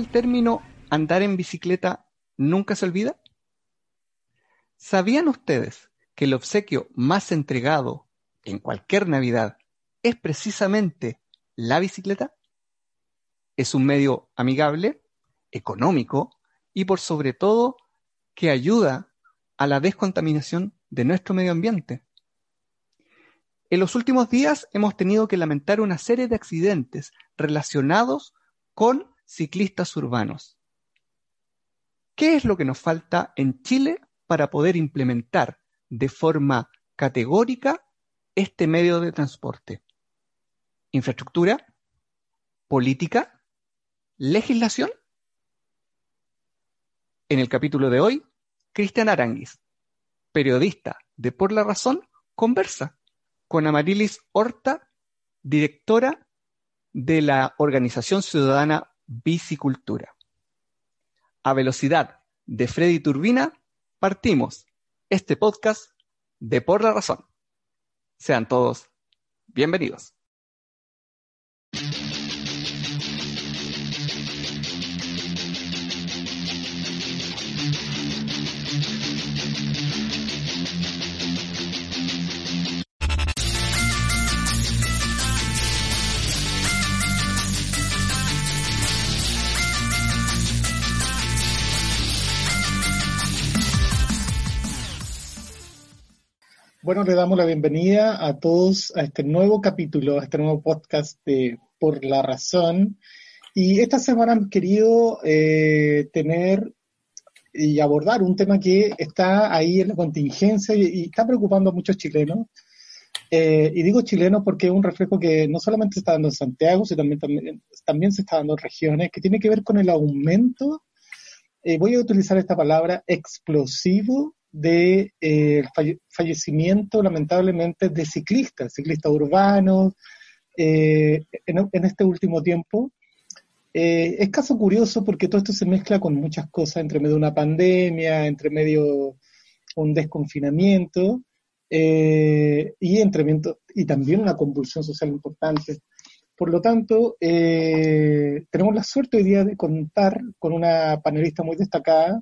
¿Han escuchado el término andar en bicicleta nunca se olvida? ¿Sabían ustedes que el obsequio más entregado en cualquier Navidad es precisamente la bicicleta? Es un medio amigable, económico y por sobre todo que ayuda a la descontaminación de nuestro medio ambiente. En los últimos días hemos tenido que lamentar una serie de accidentes relacionados con ciclistas urbanos. ¿Qué es lo que nos falta en Chile para poder implementar de forma categórica este medio de transporte? ¿Infraestructura? ¿Política? ¿Legislación? En el capítulo de hoy, Cristian Aranguis, periodista de Por la Razón, conversa con Amarilis Horta, directora de la organización ciudadana Bicicultura. A velocidad de Freddy Turbina, partimos este podcast de Por la Razón. Sean todos bienvenidos. Bueno, le damos la bienvenida a todos a este nuevo capítulo, a este nuevo podcast de Por la Razón. Y esta semana hemos querido eh, tener y abordar un tema que está ahí en la contingencia y, está preocupando a muchos chilenos. Eh, y digo chilenos porque es un reflejo que no solamente se está dando en Santiago, sino también, también, también se está dando en regiones, que tiene que ver con el aumento, eh, voy a utilizar esta palabra, explosivo de eh, fallecimiento, lamentablemente, de ciclistas, ciclistas urbanos, eh, en, este último tiempo. Eh, es caso curioso porque todo esto se mezcla con muchas cosas, entre medio de una pandemia, entre medio un desconfinamiento y, entre, y también una convulsión social importante. Por lo tanto, tenemos la suerte hoy día de contar con una panelista muy destacada,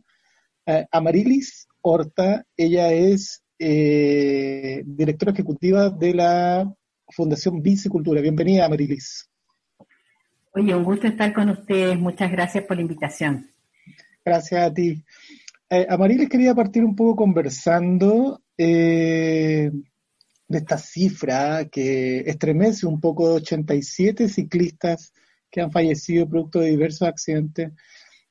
Amarilis Horta. Ella es eh, directora ejecutiva de la Fundación Bicicultura. Bienvenida, Amarilis. Oye, un gusto estar con ustedes. Muchas gracias por la invitación. Gracias a ti. Eh, Amarilis quería partir un poco conversando eh, de esta cifra que estremece un poco de 87 ciclistas que han fallecido producto de diversos accidentes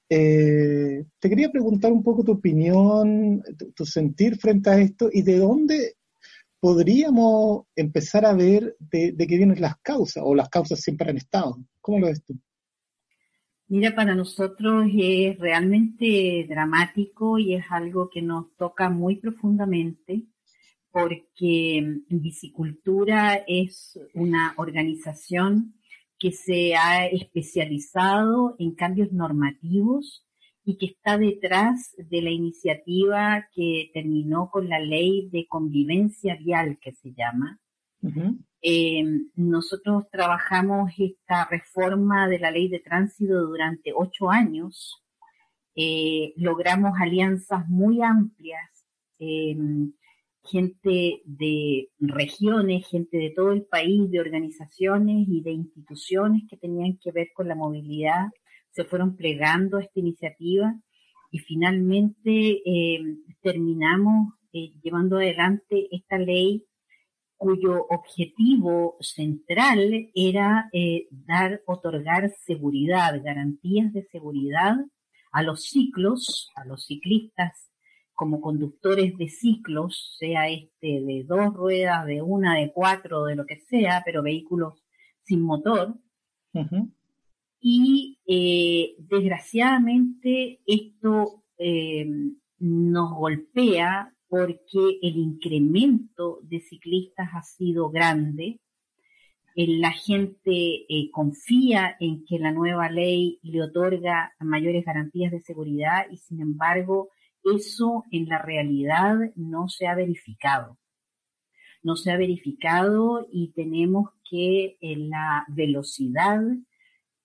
eh, te quería preguntar un poco tu opinión, tu, sentir frente a esto y de dónde podríamos empezar a ver de, qué vienen las causas o las causas siempre han estado. ¿Cómo lo ves tú? Mira, para nosotros es realmente dramático y es algo que nos toca muy profundamente porque Bicicultura es una organización que se ha especializado en cambios normativos y que está detrás de la iniciativa que terminó con la ley de convivencia vial que se llama. Eh, nosotros trabajamos esta reforma de la ley de tránsito durante ocho años. Eh, logramos alianzas muy amplias gente de regiones, gente de todo el país, de organizaciones y de instituciones que tenían que ver con la movilidad, se fueron plegando a esta iniciativa y finalmente eh, terminamos eh, llevando adelante esta ley cuyo objetivo central era eh, dar, otorgar seguridad, garantías de seguridad a los ciclos, a los ciclistas como conductores de ciclos, sea este de dos ruedas, de una, de cuatro, de lo que sea, pero vehículos sin motor. Y eh, desgraciadamente esto eh, nos golpea porque el incremento de ciclistas ha sido grande. La gente eh, confía en que la nueva ley le otorga mayores garantías de seguridad y sin embargo eso en la realidad no se ha verificado. No se ha verificado y tenemos que la velocidad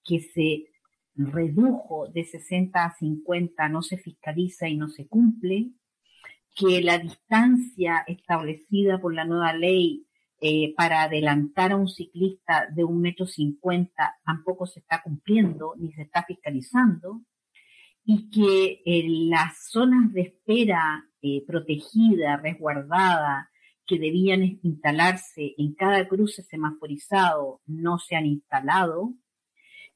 que se redujo de 60 a 50 no se fiscaliza y no se cumple, que la distancia establecida por la nueva ley eh, para adelantar a un ciclista de un metro cincuenta tampoco se está cumpliendo ni se está fiscalizando, y que en las zonas de espera eh, protegida, resguardada, que debían instalarse en cada cruce semaforizado no se han instalado,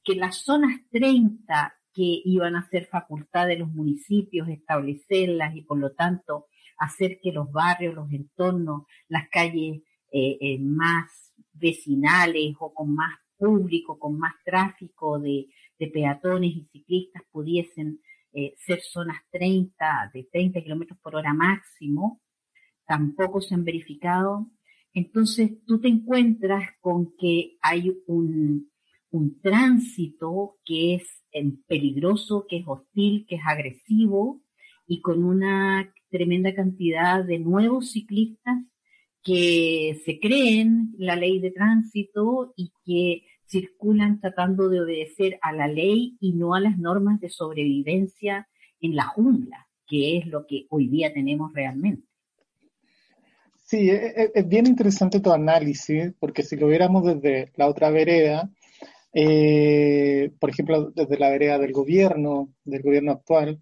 que las zonas 30 que iban a ser facultad de los municipios establecerlas y por lo tanto hacer que los barrios, los entornos, las calles eh, eh, más vecinales o con más público, con más tráfico de, peatones y ciclistas pudiesen eh, ser zonas 30, de 30 kilómetros por hora máximo, tampoco se han verificado. Entonces tú te encuentras con que hay un, un tránsito que es peligroso, que es hostil, que es agresivo y con una tremenda cantidad de nuevos ciclistas que se creen la ley de tránsito y que circulan tratando de obedecer a la ley y no a las normas de sobrevivencia en la jungla, que es lo que hoy día tenemos realmente. Sí, e, e, es, bien interesante tu análisis, porque si lo viéramos desde la otra vereda, eh, por ejemplo, desde la vereda del gobierno, del gobierno actual,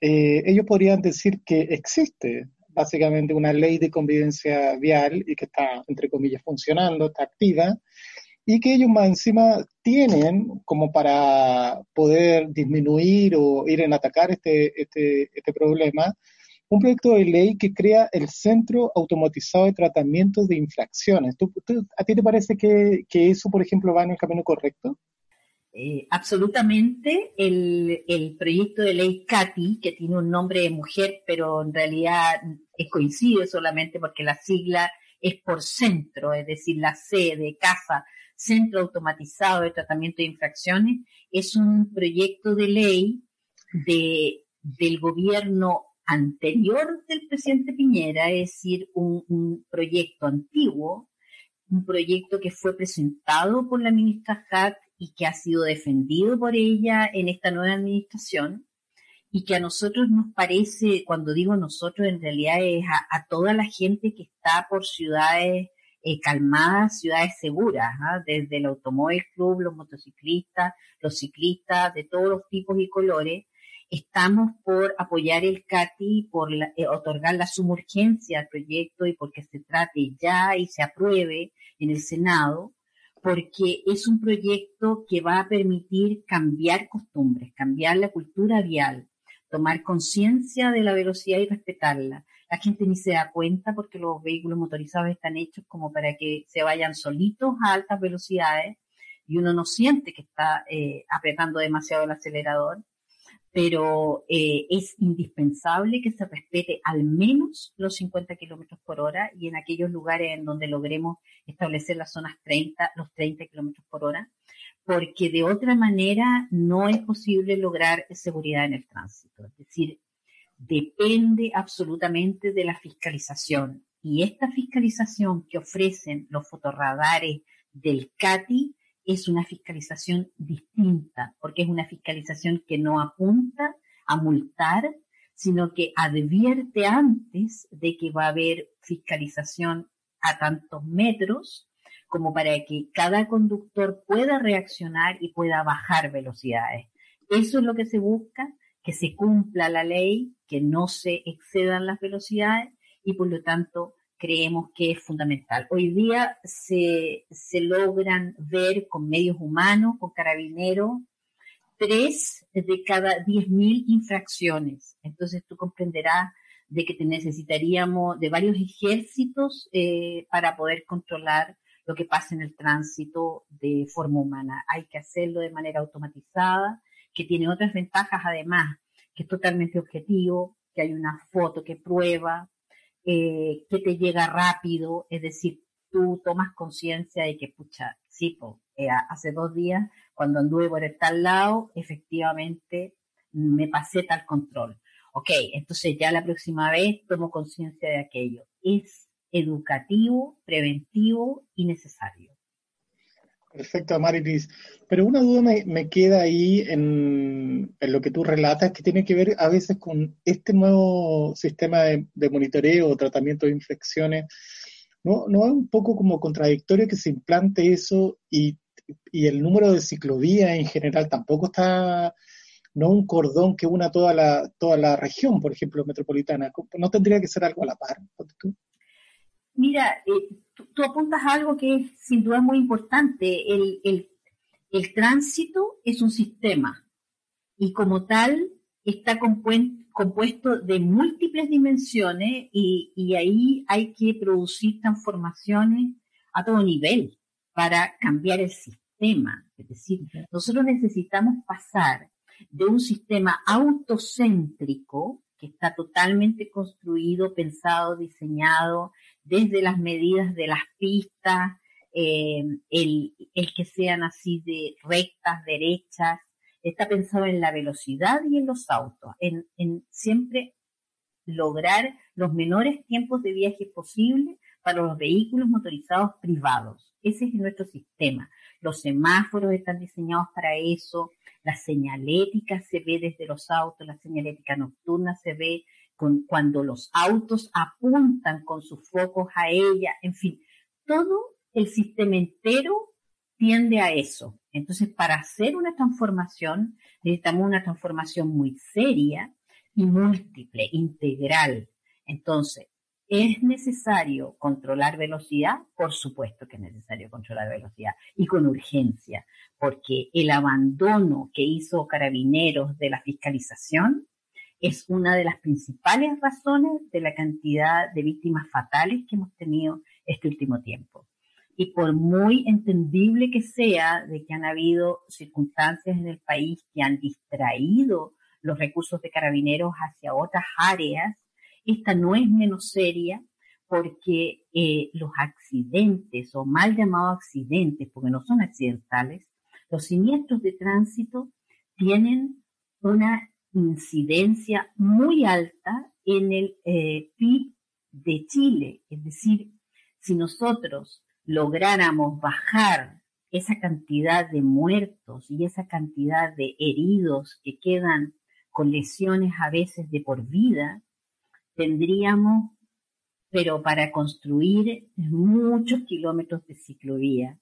eh, ellos podrían decir que existe básicamente una ley de convivencia vial y que está, entre comillas, funcionando, está activa, y que ellos más encima tienen como para poder disminuir o ir en atacar este, este, este problema, un proyecto de ley que crea el Centro Automatizado de Tratamiento de Infracciones. a ti te parece que, que, eso, por ejemplo, va en el camino correcto? Eh, absolutamente. El, el, proyecto de ley CATI, que tiene un nombre de mujer, pero en realidad coincide solamente porque la sigla es por centro, es decir, la C de CAFA, Centro Automatizado de Tratamiento de Infracciones, es un proyecto de ley de, del gobierno anterior del presidente Piñera, es decir, un, proyecto antiguo, un proyecto que fue presentado por la ministra Hatt y que ha sido defendido por ella en esta nueva administración y que a nosotros nos parece, cuando digo nosotros, en realidad es a, toda la gente que está por ciudades eh, calmadas, ciudades seguras, ¿ah? desde el Automóvil Club, los motociclistas, los ciclistas de todos los tipos y colores, estamos por apoyar el CATI, por eh, otorgar la sumurgencia al proyecto y porque se trate ya y se apruebe en el Senado, porque es un proyecto que va a permitir cambiar costumbres, cambiar la cultura vial, tomar conciencia de la velocidad y respetarla. La gente ni se da cuenta porque los vehículos motorizados están hechos como para que se vayan solitos a altas velocidades y uno no siente que está eh, apretando demasiado el acelerador pero eh, es indispensable que se respete al menos los 50 kilómetros por hora y en aquellos lugares en donde logremos establecer las zonas 30, los 30 kilómetros por hora, porque de otra manera no es posible lograr seguridad en el tránsito. Es decir, depende absolutamente de la fiscalización. Y esta fiscalización que ofrecen los fotorradares del CATI es una fiscalización distinta, porque es una fiscalización que no apunta a multar, sino que advierte antes de que va a haber fiscalización a tantos metros como para que cada conductor pueda reaccionar y pueda bajar velocidades. Eso es lo que se busca, que se cumpla la ley, que no se excedan las velocidades y por lo tanto creemos que es fundamental. Hoy día se, se logran ver con medios humanos, con carabineros, tres de cada diez mil infracciones. Entonces tú comprenderás de que necesitaríamos de varios ejércitos eh, para poder controlar lo que pasa en el tránsito de forma humana. Hay que hacerlo de manera automatizada, que tiene otras ventajas además, que es totalmente objetivo, que hay una foto que prueba, eh, que te llega rápido, es decir, tú tomas conciencia de que, pucha, sí, eh, hace dos días, cuando anduve por el tal lado, efectivamente me pasé tal control. Ok, entonces ya la próxima vez tomo conciencia de aquello. Es educativo, preventivo y necesario. Perfecto, Marilis. Pero una duda me, queda ahí en, lo que tú relatas, que tiene que ver a veces con este nuevo sistema de, monitoreo o tratamiento de infecciones. ¿No, ¿No es un poco como contradictorio que se implante eso y, el número de ciclovías en general tampoco está, no un cordón que una toda la, toda la región, por ejemplo, metropolitana? ¿No tendría que ser algo a la par? Mira, eh, tú, apuntas a algo que es sin duda muy importante. El, el, el tránsito es un sistema y como tal está compuesto de múltiples dimensiones y, y, ahí hay que producir transformaciones a todo nivel para cambiar el sistema. Es decir, nosotros necesitamos pasar de un sistema autocéntrico que está totalmente construido, pensado, diseñado desde las medidas de las pistas, eh, el, que sean así de rectas, derechas, está pensado en la velocidad y en los autos, en, siempre lograr los menores tiempos de viaje posible para los vehículos motorizados privados. Ese es nuestro sistema. Los semáforos están diseñados para eso, la señalética se ve desde los autos, la señalética nocturna se ve cuando los autos apuntan con sus focos a ella, en fin, todo el sistema entero tiende a eso. Entonces, para hacer una transformación, necesitamos una transformación muy seria y múltiple, integral. Entonces, ¿es necesario controlar velocidad? Por supuesto que es necesario controlar velocidad y con urgencia, porque el abandono que hizo Carabineros de la fiscalización es una de las principales razones de la cantidad de víctimas fatales que hemos tenido este último tiempo. Y por muy entendible que sea de que han habido circunstancias en el país que han distraído los recursos de carabineros hacia otras áreas, esta no es menos seria porque eh, los accidentes o mal llamados accidentes, porque no son accidentales, los siniestros de tránsito tienen una incidencia muy alta en el eh, PIB de Chile. Es decir, si nosotros lográramos bajar esa cantidad de muertos y esa cantidad de heridos que quedan con lesiones a veces de por vida, tendríamos, pero para construir muchos kilómetros de ciclovía,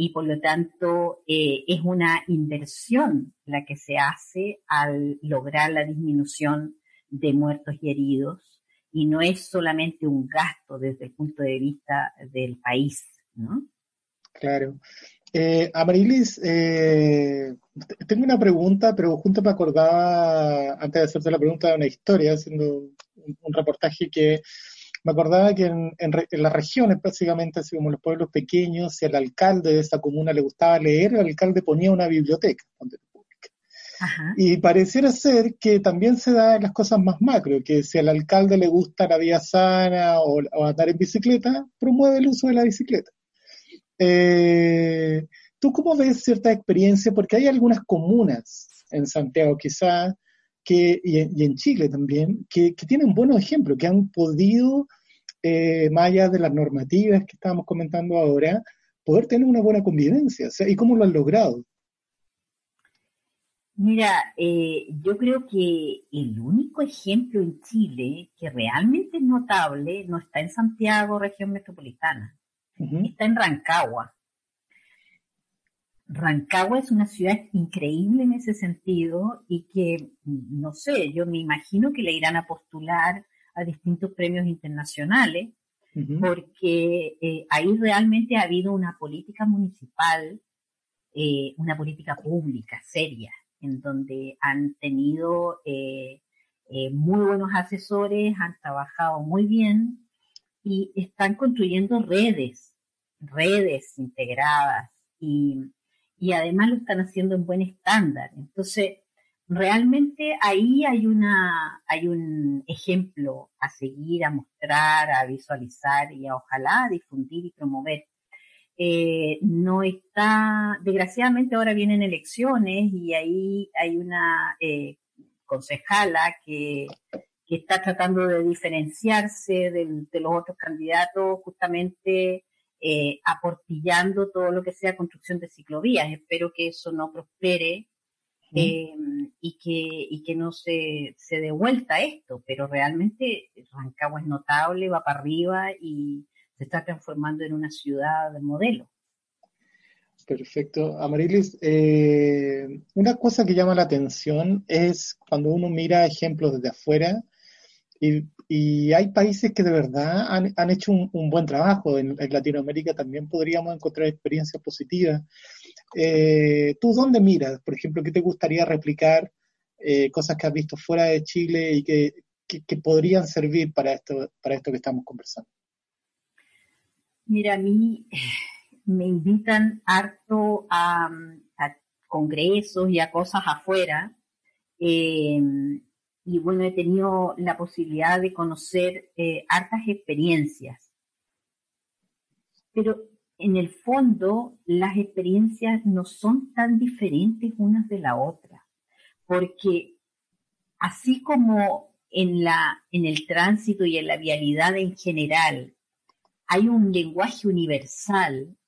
y por lo tanto eh, es una inversión la que se hace al lograr la disminución de muertos y heridos y no es solamente un gasto desde el punto de vista del país, ¿no? Claro. Eh, Amarilis, eh, tengo una pregunta, pero justo me acordaba, antes de hacerte la pregunta, de una historia, haciendo un reportaje que me acordaba que en, las regiones, básicamente, así como los pueblos pequeños, si al alcalde de esa comuna le gustaba leer, el alcalde ponía una biblioteca Y pareciera ser que también se da en las cosas más macro, que si al alcalde le gusta la vía sana o, andar en bicicleta, promueve el uso de la bicicleta. Eh, ¿Tú cómo ves cierta experiencia? Porque hay algunas comunas en Santiago quizás y, en, Chile también, que, tienen buenos ejemplos, que han podido, eh, más allá de las normativas que estábamos comentando ahora, poder tener una buena convivencia. ¿Y cómo lo han logrado? Mira, eh, yo creo que el único ejemplo en Chile que realmente es notable no está en Santiago, región metropolitana, está en Rancagua. Rancagua es una ciudad increíble en ese sentido y que, no sé, yo me imagino que le irán a postular a distintos premios internacionales, porque eh, ahí realmente ha habido una política municipal, eh, una política pública seria, en donde han tenido eh, muy buenos asesores, han trabajado muy bien y están construyendo redes, redes integradas y y además lo están haciendo en buen estándar. Entonces, realmente ahí hay una, hay un ejemplo a seguir, a mostrar, a visualizar y a ojalá difundir y promover. Eh, no está, desgraciadamente ahora vienen elecciones y ahí hay una eh, concejala que, que, está tratando de diferenciarse de, de los otros candidatos justamente eh, aportillando todo lo que sea construcción de ciclovías. Espero que eso no prospere eh, y, que, y que no se, se dé vuelta esto, pero realmente Rancagua es notable, va para arriba y se está transformando en una ciudad de modelo. Perfecto. Amarilis, eh, una cosa que llama la atención es cuando uno mira ejemplos desde afuera y, hay países que de verdad han, hecho un, buen trabajo. En, Latinoamérica también podríamos encontrar experiencias positivas. Eh, ¿Tú dónde miras? Por ejemplo, ¿qué te gustaría replicar? Eh, cosas que has visto fuera de Chile y que, que, podrían servir para esto, para esto que estamos conversando. Mira, a mí me invitan harto a, congresos y a cosas afuera. Eh, y bueno, he tenido la posibilidad de conocer hartas experiencias. Pero en el fondo, las experiencias no son tan diferentes unas de la otra, porque así como en, la, en el tránsito y en la vialidad en general hay un lenguaje universal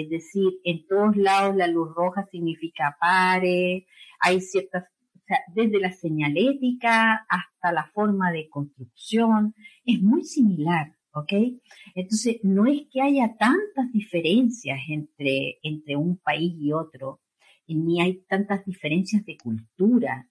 es decir, en todos lados la luz roja significa pare, hay ciertas, desde la señalética hasta la forma de construcción, es muy similar, ¿ok? Entonces, no es que haya tantas diferencias entre, entre un país y otro, ni hay tantas diferencias de cultura.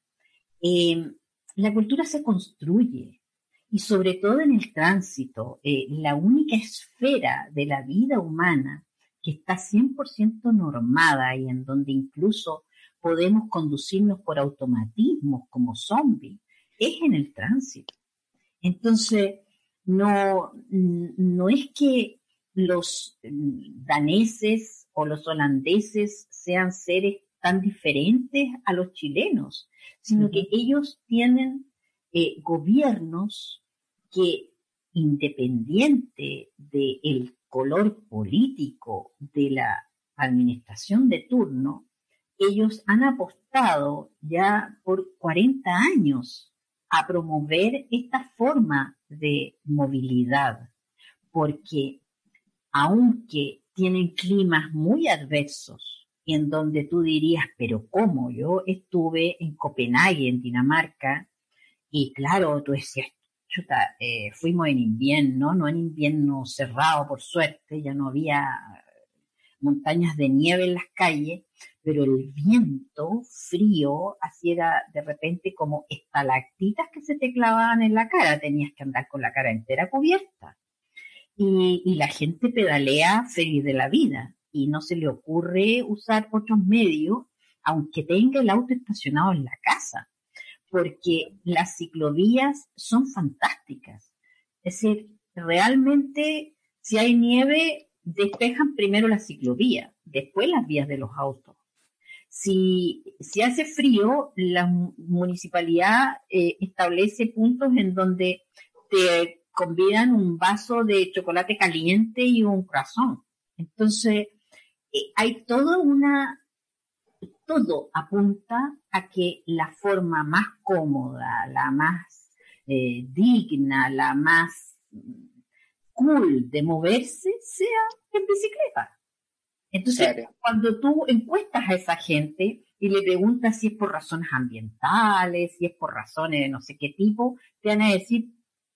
Em, la cultura se construye, y sobre todo en el tránsito, eh, la única esfera de la vida humana que está 100% normada y en donde incluso podemos conducirnos por automatismos como zombies, es en el tránsito. Entonces, no, no es que los daneses o los holandeses sean seres tan diferentes a los chilenos, sino que ellos tienen eh, gobiernos que independiente del color político de la administración de turno, ellos han apostado ya por 40 años a promover esta forma de movilidad, porque aunque tienen climas muy adversos, en donde tú dirías, pero ¿cómo? Yo estuve en Copenhague, en Dinamarca, y claro, tú decías, chuta, eh, fuimos en invierno, no en invierno cerrado por suerte, ya no había montañas de nieve en las calles, pero el viento frío era de repente como estalactitas que se te clavaban en la cara, tenías que andar con la cara entera cubierta. Y, y la gente pedalea feliz de la vida y no se le ocurre usar otros medios, aunque tenga el auto estacionado en la casa porque las ciclovías son fantásticas. Es decir, realmente si hay nieve, despejan primero la ciclovía, después las vías de los autos. Si, si hace frío, la municipalidad eh, establece puntos en donde te convidan un vaso de chocolate caliente y un corazón. Entonces, eh, hay toda una todo apunta a que la forma más cómoda, la más eh, digna, la más cool de moverse sea en bicicleta. Entonces, cuando tú encuestas a esa gente y le preguntas si es por razones ambientales, si es por razones de no sé qué tipo, te van a decir,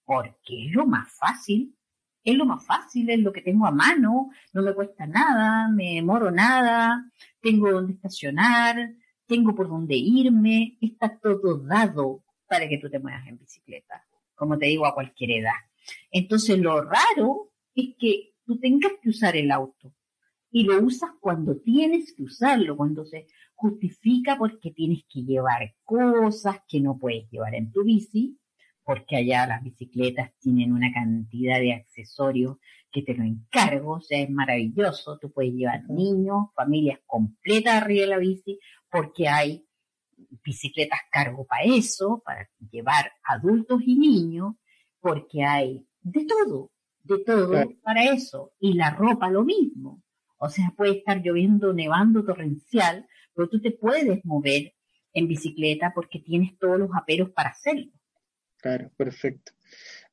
porque es lo más fácil, es lo más fácil, es lo que tengo a mano, no me cuesta nada, me demoro nada, tengo donde estacionar, tengo por dónde irme, está todo dado para que tú te muevas en bicicleta, como te digo, a cualquier edad. Entonces lo raro es que tú tengas que usar el auto y lo usas cuando tienes que usarlo, cuando se justifica porque tienes que llevar cosas que no puedes llevar en tu bici porque allá las bicicletas tienen una cantidad de accesorios que te lo encargo, o sea, es maravilloso, tú puedes llevar niños, familias completas arriba de la bici, porque hay bicicletas cargo para eso, para llevar adultos y niños, porque hay de todo, de todo para eso, y la ropa lo mismo. O sea, puede estar lloviendo, nevando torrencial, pero tú te puedes mover en bicicleta porque tienes todos los aperos para hacerlo. Claro, perfecto.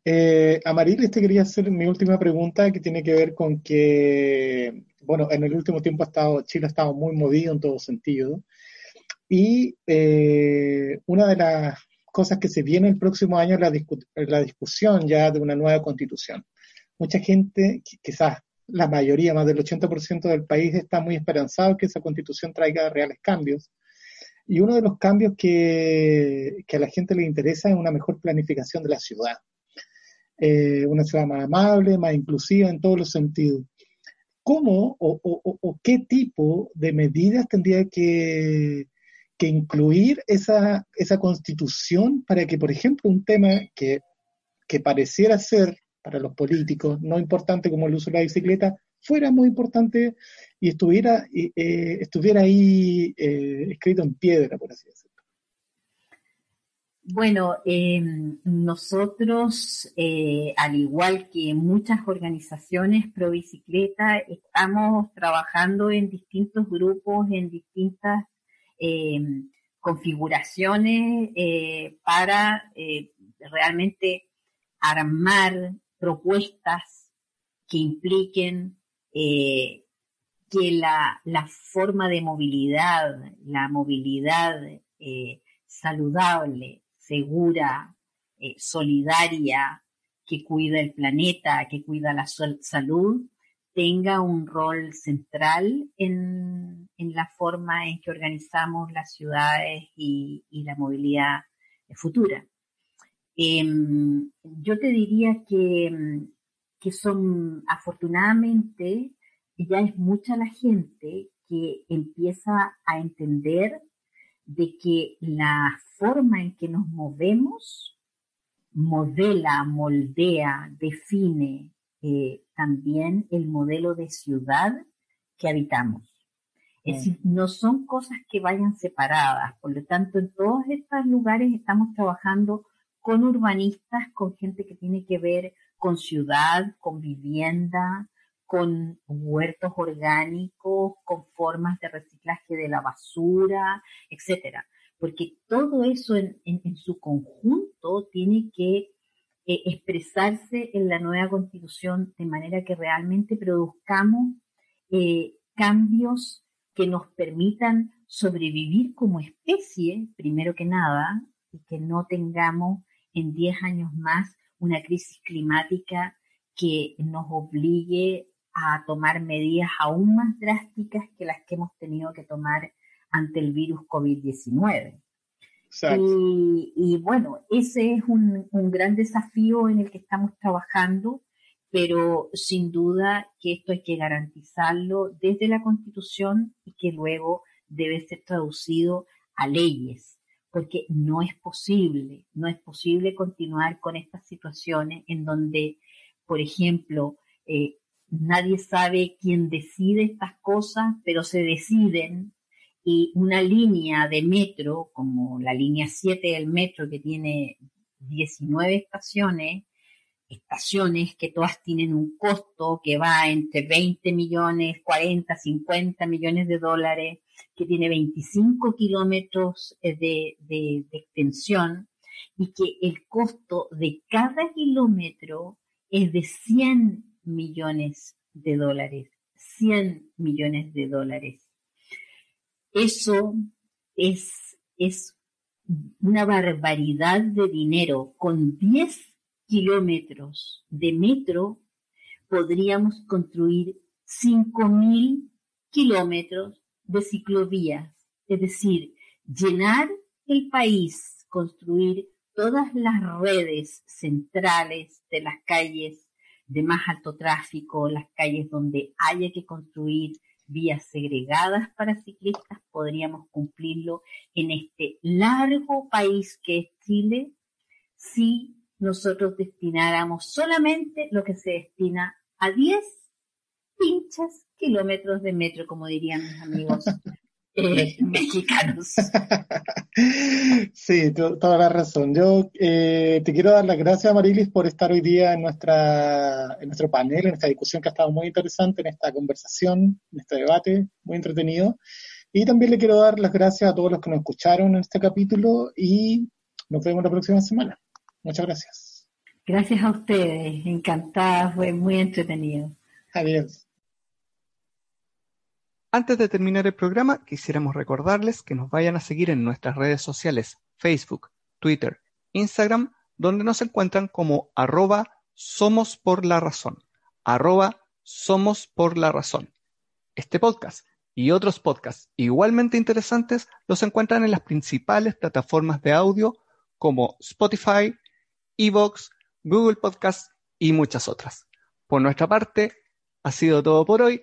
Eh, Amarilis, te quería hacer mi última pregunta que tiene que ver con que, bueno, en el último tiempo ha estado, Chile ha estado muy movido en todo sentido. Y eh, una de las cosas que se viene el próximo año la, la discusión ya de una nueva constitución. Mucha gente, quizás la mayoría, más del 80% del país, está muy esperanzado que esa constitución traiga reales cambios. Y uno de los cambios que, que a la gente le interesa es una mejor planificación de la ciudad. Eh, una ciudad más amable, más inclusiva en todos los sentidos. ¿Cómo o, o qué tipo de medidas tendría que, que incluir esa, esa constitución para que, por ejemplo, un tema que, que pareciera ser para los políticos no importante como el uso de la bicicleta, fuera muy importante y estuviera, eh, estuviera ahí eh, escrito en piedra, por así decirlo. Bueno, em, nosotros, eh, al igual que muchas organizaciones pro bicicleta, estamos trabajando en distintos grupos, en distintas em, configuraciones para realmente armar propuestas que impliquen eh, que la, forma de movilidad, la movilidad eh, saludable, segura, eh, solidaria, que cuida el planeta, que cuida la salud, tenga un rol central en, la forma en que organizamos las ciudades y, la movilidad futura. Em, yo te diría que, que son, afortunadamente, ya es mucha la gente que empieza a entender de que la forma en que nos movemos modela, moldea, define eh, también el modelo de ciudad que habitamos. Es decir, no son cosas que vayan separadas. Por lo tanto, en todos estos lugares estamos trabajando con urbanistas, con gente que tiene que ver con ciudad, con vivienda, con huertos orgánicos, con formas de reciclaje de la basura, etcétera. Porque todo eso en, su conjunto tiene que eh, expresarse en la nueva constitución de manera que realmente produzcamos eh, cambios que nos permitan sobrevivir como especie, primero que nada, y que no tengamos en 10 años más una crisis climática que nos obligue a tomar medidas aún más drásticas que las que hemos tenido que tomar ante el virus COVID-19. Y, y, bueno, ese es un, un, gran desafío en el que estamos trabajando, pero sin duda que esto hay que garantizarlo desde la Constitución y que luego debe ser traducido a leyes, porque no es posible, no es posible continuar con estas situaciones en donde, por ejemplo, eh, nadie sabe quién decide estas cosas, pero se deciden y una línea de metro, como la línea 7 del metro que tiene 19 estaciones, estaciones que todas tienen un costo que va entre 20 millones, 40, 50 millones de dólares, que tiene 25 kilómetros eh, de, de extensión y que el costo de cada kilómetro es de 100 millones de dólares, 100 millones de dólares. Eso es, es una barbaridad de dinero. Con 10 kilómetros de metro podríamos construir 5.000 kilómetros de ciclovías, es decir, llenar el país, construir todas las redes centrales de las calles de más alto tráfico, las calles donde haya que construir vías segregadas para ciclistas, podríamos cumplirlo en este largo país que es Chile si nosotros destináramos solamente lo que se destina a 10 pinchas kilómetros de metro, como dirían mis amigos eh, mexicanos. Sí, toda la razón. Yo eh, te quiero dar las gracias, Marilis, por estar hoy día en, nuestra, en nuestro panel, en esta discusión que ha estado muy interesante, en esta conversación, en este debate muy entretenido. Y también le quiero dar las gracias a todos los que nos escucharon en este capítulo y nos vemos la próxima semana. Muchas gracias. Gracias a ustedes, encantada, fue muy entretenido. Adiós. Antes de terminar el programa, quisiéramos recordarles que nos vayan a seguir en nuestras redes sociales, Facebook, Twitter, Instagram, donde nos encuentran como arroba somos por la razón, arroba somos por la razón. Este podcast y otros podcasts igualmente interesantes los encuentran en las principales plataformas de audio como Spotify, Evox, Google Podcasts y muchas otras. Por nuestra parte, ha sido todo por hoy.